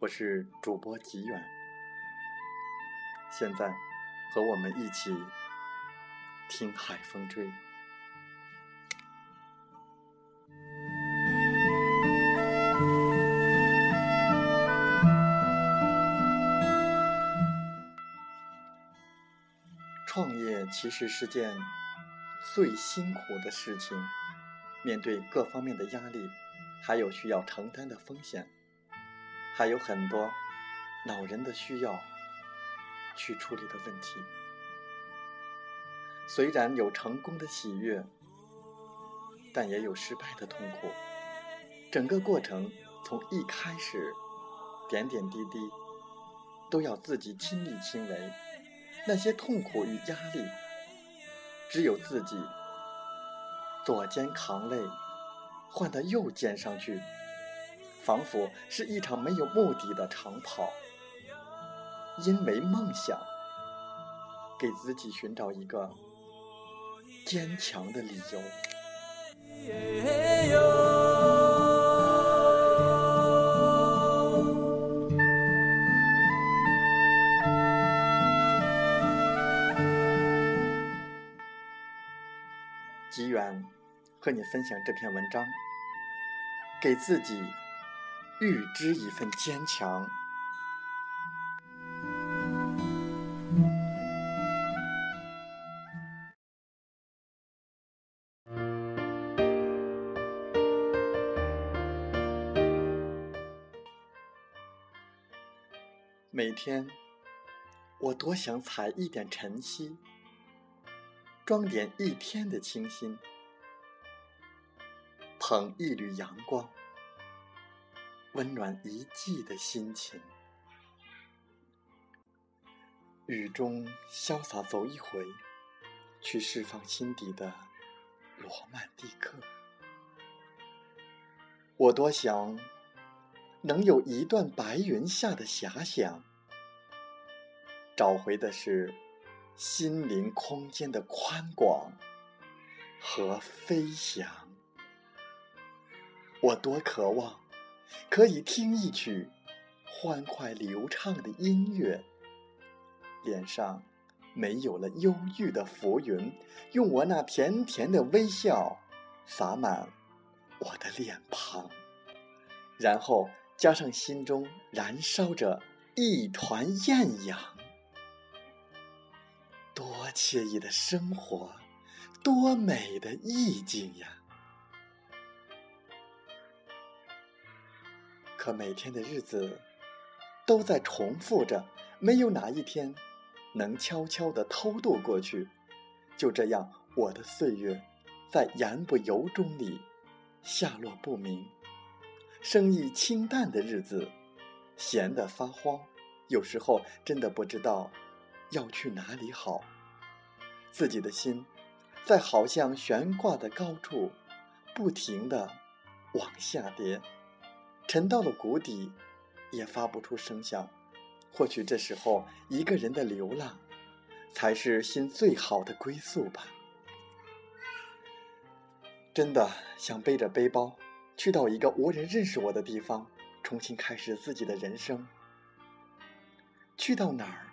我是主播吉远，现在和我们一起听海风吹。创业其实是件最辛苦的事情，面对各方面的压力，还有需要承担的风险。还有很多恼人的需要去处理的问题。虽然有成功的喜悦，但也有失败的痛苦。整个过程从一开始，点点滴滴都要自己亲力亲为。那些痛苦与压力，只有自己左肩扛累，换到右肩上去。仿佛是一场没有目的的长跑，因为梦想，给自己寻找一个坚强的理由。吉远和你分享这篇文章，给自己。预知一份坚强。每天，我多想采一点晨曦，装点一天的清新，捧一缕阳光。温暖一季的心情，雨中潇洒走一回，去释放心底的罗曼蒂克。我多想能有一段白云下的遐想，找回的是心灵空间的宽广和飞翔。我多渴望。可以听一曲欢快流畅的音乐，脸上没有了忧郁的浮云，用我那甜甜的微笑洒满我的脸庞，然后加上心中燃烧着一团艳阳，多惬意的生活，多美的意境呀！可每天的日子都在重复着，没有哪一天能悄悄地偷渡过去。就这样，我的岁月在言不由衷里下落不明。生意清淡的日子，闲得发慌，有时候真的不知道要去哪里好。自己的心在好像悬挂的高处，不停地往下跌。沉到了谷底，也发不出声响。或许这时候，一个人的流浪，才是心最好的归宿吧。真的想背着背包，去到一个无人认识我的地方，重新开始自己的人生。去到哪儿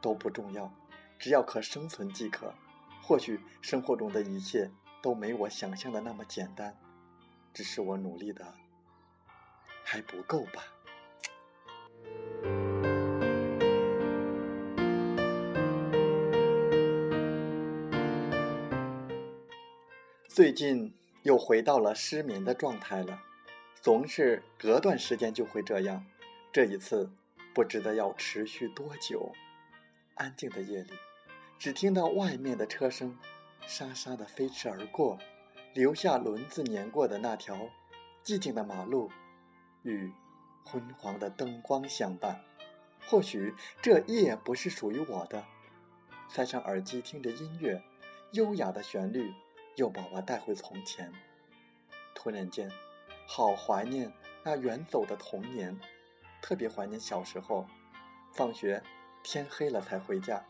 都不重要，只要可生存即可。或许生活中的一切都没我想象的那么简单，只是我努力的。还不够吧？最近又回到了失眠的状态了，总是隔段时间就会这样。这一次不知道要持续多久。安静的夜里，只听到外面的车声，沙沙的飞驰而过，留下轮子碾过的那条寂静的马路，与昏黄的灯光相伴。或许这夜不是属于我的。塞上耳机，听着音乐，优雅的旋律又把我带回从前。突然间，好怀念那远走的童年，特别怀念小时候，放学天黑了才回家，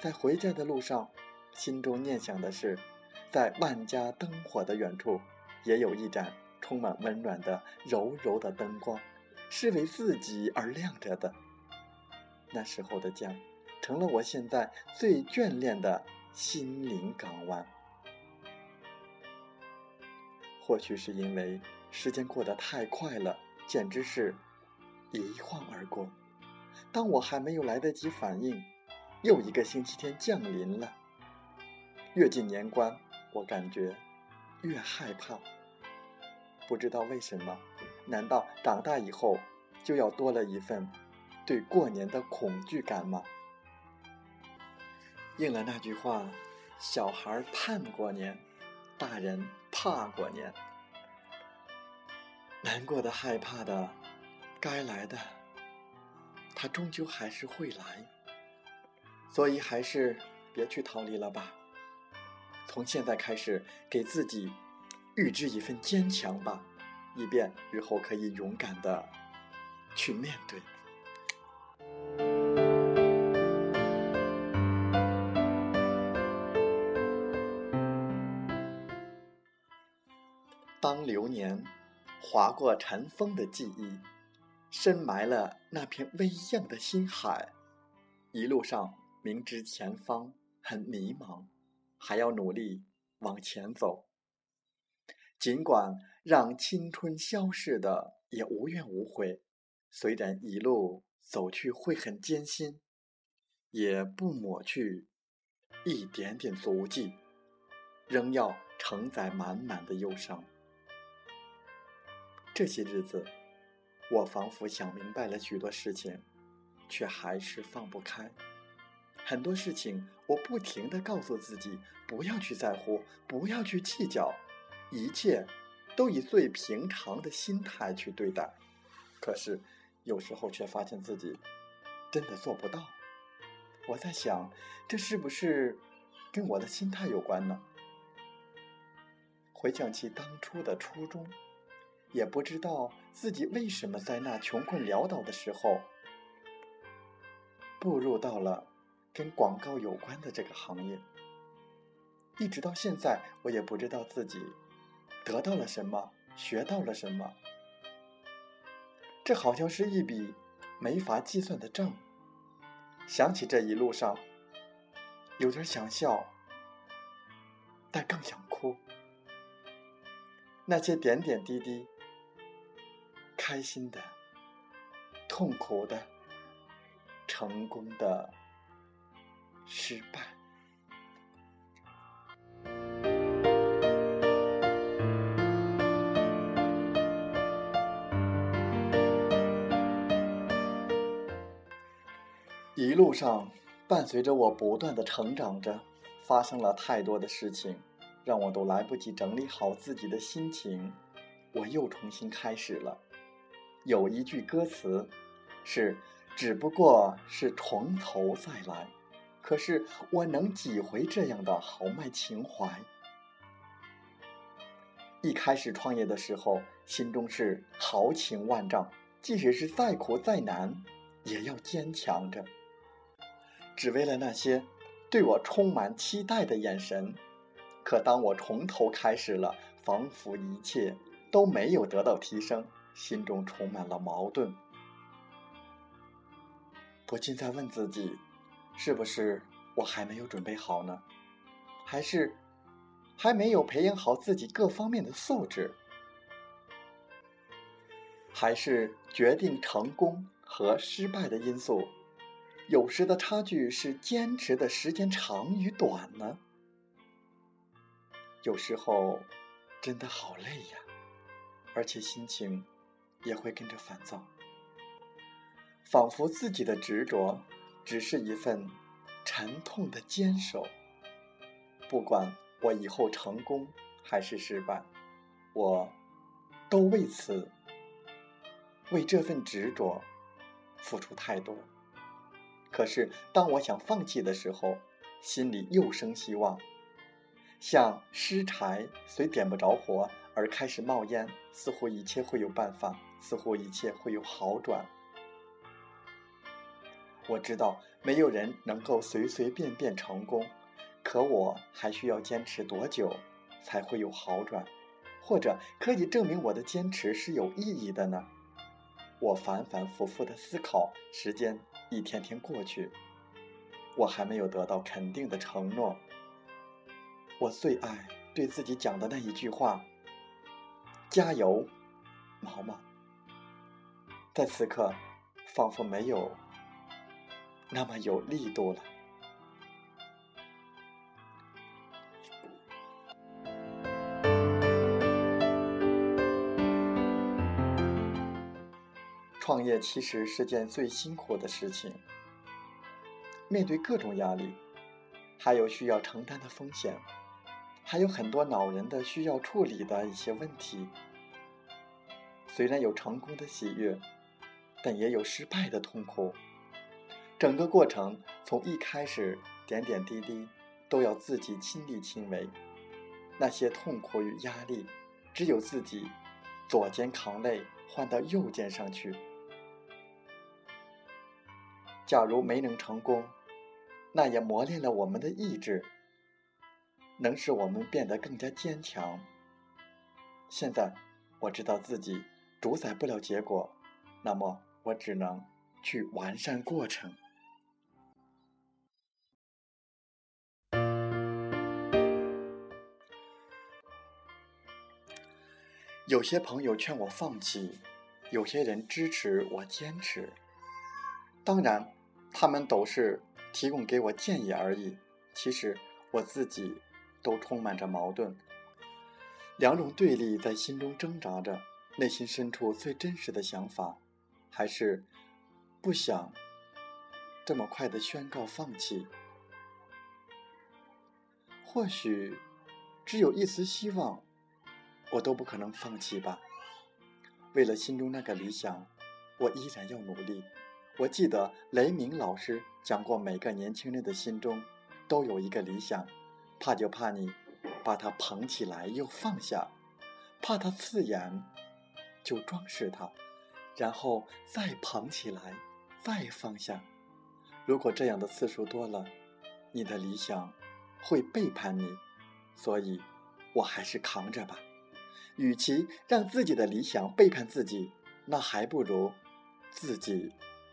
在回家的路上，心中念想的是，在万家灯火的远处，也有一盏充满温暖的柔柔的灯光，是为自己而亮着的。那时候的家，成了我现在最眷恋的心灵港湾。或许是因为时间过得太快了，简直是一晃而过。当我还没有来得及反应，又一个星期天降临了。越近年关，我感觉越害怕。不知道为什么？难道长大以后就要多了一份对过年的恐惧感吗？应了那句话：“小孩盼过年，大人怕过年。难过的、害怕的，该来的，他终究还是会来。所以，还是别去逃离了吧。从现在开始，给自己预支一份坚强吧，以便日后可以勇敢的去面对。”当流年划过尘封的记忆，深埋了那片微漾的心海，一路上明知前方很迷茫，还要努力往前走。尽管让青春消逝的也无怨无悔，虽然一路走去会很艰辛，也不抹去一点点足迹，仍要承载满满的忧伤。这些日子，我仿佛想明白了许多事情，却还是放不开。很多事情，我不停的告诉自己不要去在乎，不要去计较，一切都以最平常的心态去对待。可是，有时候却发现自己真的做不到。我在想，这是不是跟我的心态有关呢？回想起当初的初衷。也不知道自己为什么在那穷困潦倒的时候，步入到了跟广告有关的这个行业。一直到现在，我也不知道自己得到了什么，学到了什么。这好像是一笔没法计算的账。想起这一路上，有点想笑，但更想哭。那些点点滴滴。开心的、痛苦的、成功的、失败，路上伴随着我不断的成长着，发生了太多的事情，让我都来不及整理好自己的心情，我又重新开始了。有一句歌词，是只不过是从头再来，可是我能几回这样的豪迈情怀？一开始创业的时候，心中是豪情万丈，即使是再苦再难，也要坚强着，只为了那些对我充满期待的眼神。可当我从头开始了，仿佛一切都没有得到提升。心中充满了矛盾，不禁在问自己：是不是我还没有准备好呢？还是还没有培养好自己各方面的素质？还是决定成功和失败的因素，有时的差距是坚持的时间长与短呢？有时候真的好累呀，而且心情。也会跟着烦躁，仿佛自己的执着只是一份沉痛的坚守。不管我以后成功还是失败，我都为此为这份执着付出太多。可是当我想放弃的时候，心里又生希望，像湿柴虽点不着火而开始冒烟，似乎一切会有办法，似乎一切会有好转。我知道没有人能够随随便便成功，可我还需要坚持多久才会有好转，或者可以证明我的坚持是有意义的呢？我反反复复的思考，时间一天天过去，我还没有得到肯定的承诺。我最爱对自己讲的那一句话：“加油，毛毛。”在此刻，仿佛没有那么有力度了。业其实是件最辛苦的事情，面对各种压力，还有需要承担的风险，还有很多恼人的需要处理的一些问题。虽然有成功的喜悦，但也有失败的痛苦。整个过程从一开始点点滴滴都要自己亲力亲为，那些痛苦与压力，只有自己左肩扛累换到右肩上去。假如没能成功，那也磨练了我们的意志，能使我们变得更加坚强。现在我知道自己主宰不了结果，那么我只能去完善过程。有些朋友劝我放弃，有些人支持我坚持，当然。他们都是提供给我建议而已，其实我自己都充满着矛盾，两种对立在心中挣扎着。内心深处最真实的想法，还是不想这么快的宣告放弃。或许只有一丝希望，我都不可能放弃吧。为了心中那个理想，我依然要努力。我记得雷鸣老师讲过，每个年轻人的心中都有一个理想，怕就怕你把它捧起来又放下，怕它刺眼就装饰它，然后再捧起来再放下。如果这样的次数多了，你的理想会背叛你，所以我还是扛着吧。与其让自己的理想背叛自己，那还不如自己。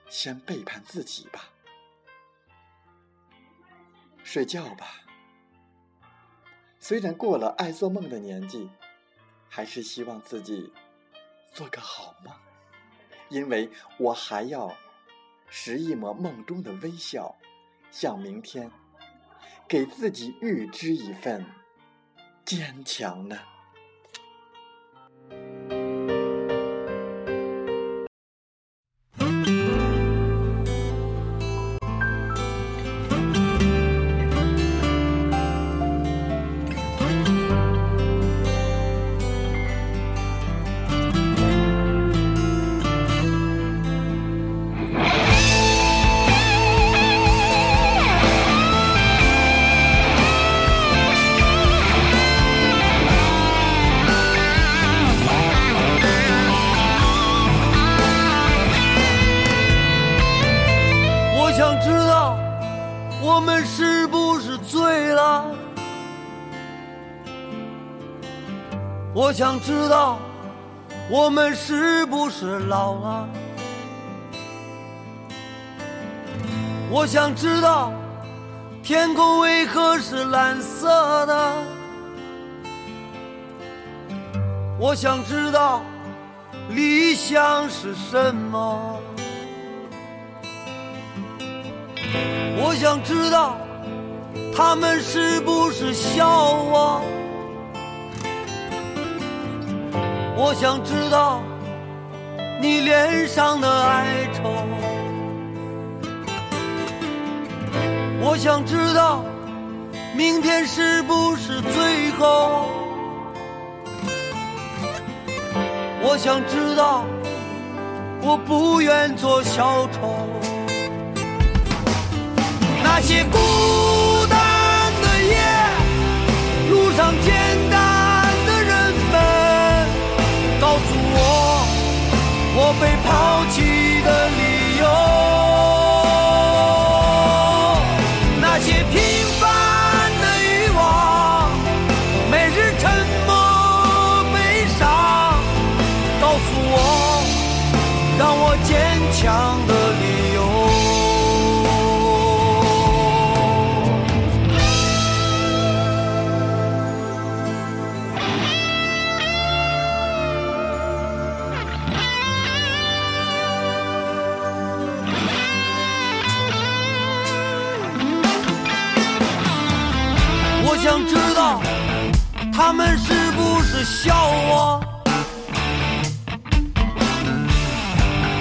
先背叛自己吧，睡觉吧。虽然过了爱做梦的年纪，还是希望自己做个好梦，因为我还要拾一抹梦中的微笑，向明天给自己预支一份坚强呢。我们是不是醉了？我想知道，我们是不是老了？我想知道，天空为何是蓝色的？我想知道，理想是什么？我想知道，他们是不是笑我？我想知道你脸上的哀愁，我想知道明天是不是最后？我想知道，我不愿做小丑。那些孤单的夜，路上简单的人们，告诉我，我被抛想知道他们是不是笑我。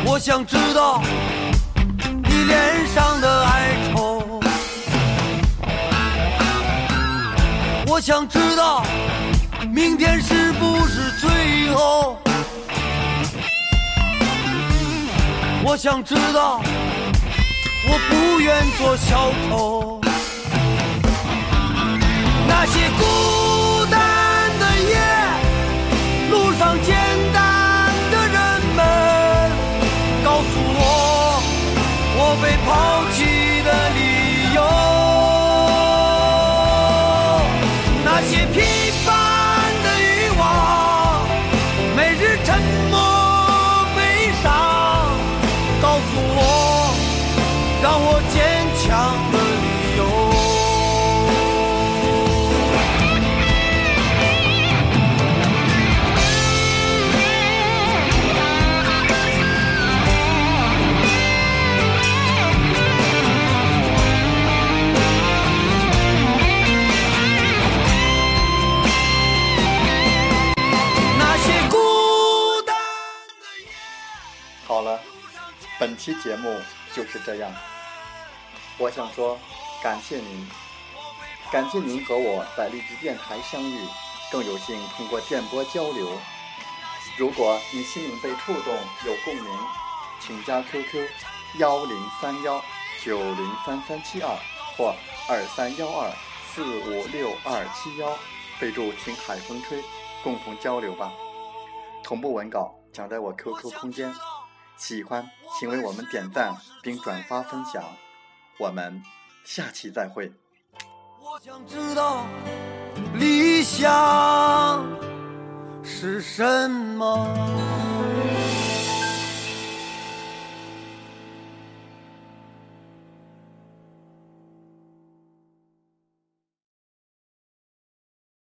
我想知道你脸上的哀愁。我想知道明天是不是最后。我想知道我不愿做小丑。那些孤期节目就是这样。我想说，感谢您，感谢您和我在荔枝电台相遇，更有幸通过电波交流。如果你心灵被触动，有共鸣，请加 QQ 幺零三幺九零三三七二或二三幺二四五六二七幺，备注听海风吹，共同交流吧。同步文稿讲在我 QQ 空间。喜欢请为我们点赞并转发分享，我们下期再会。我想知道理想是什么。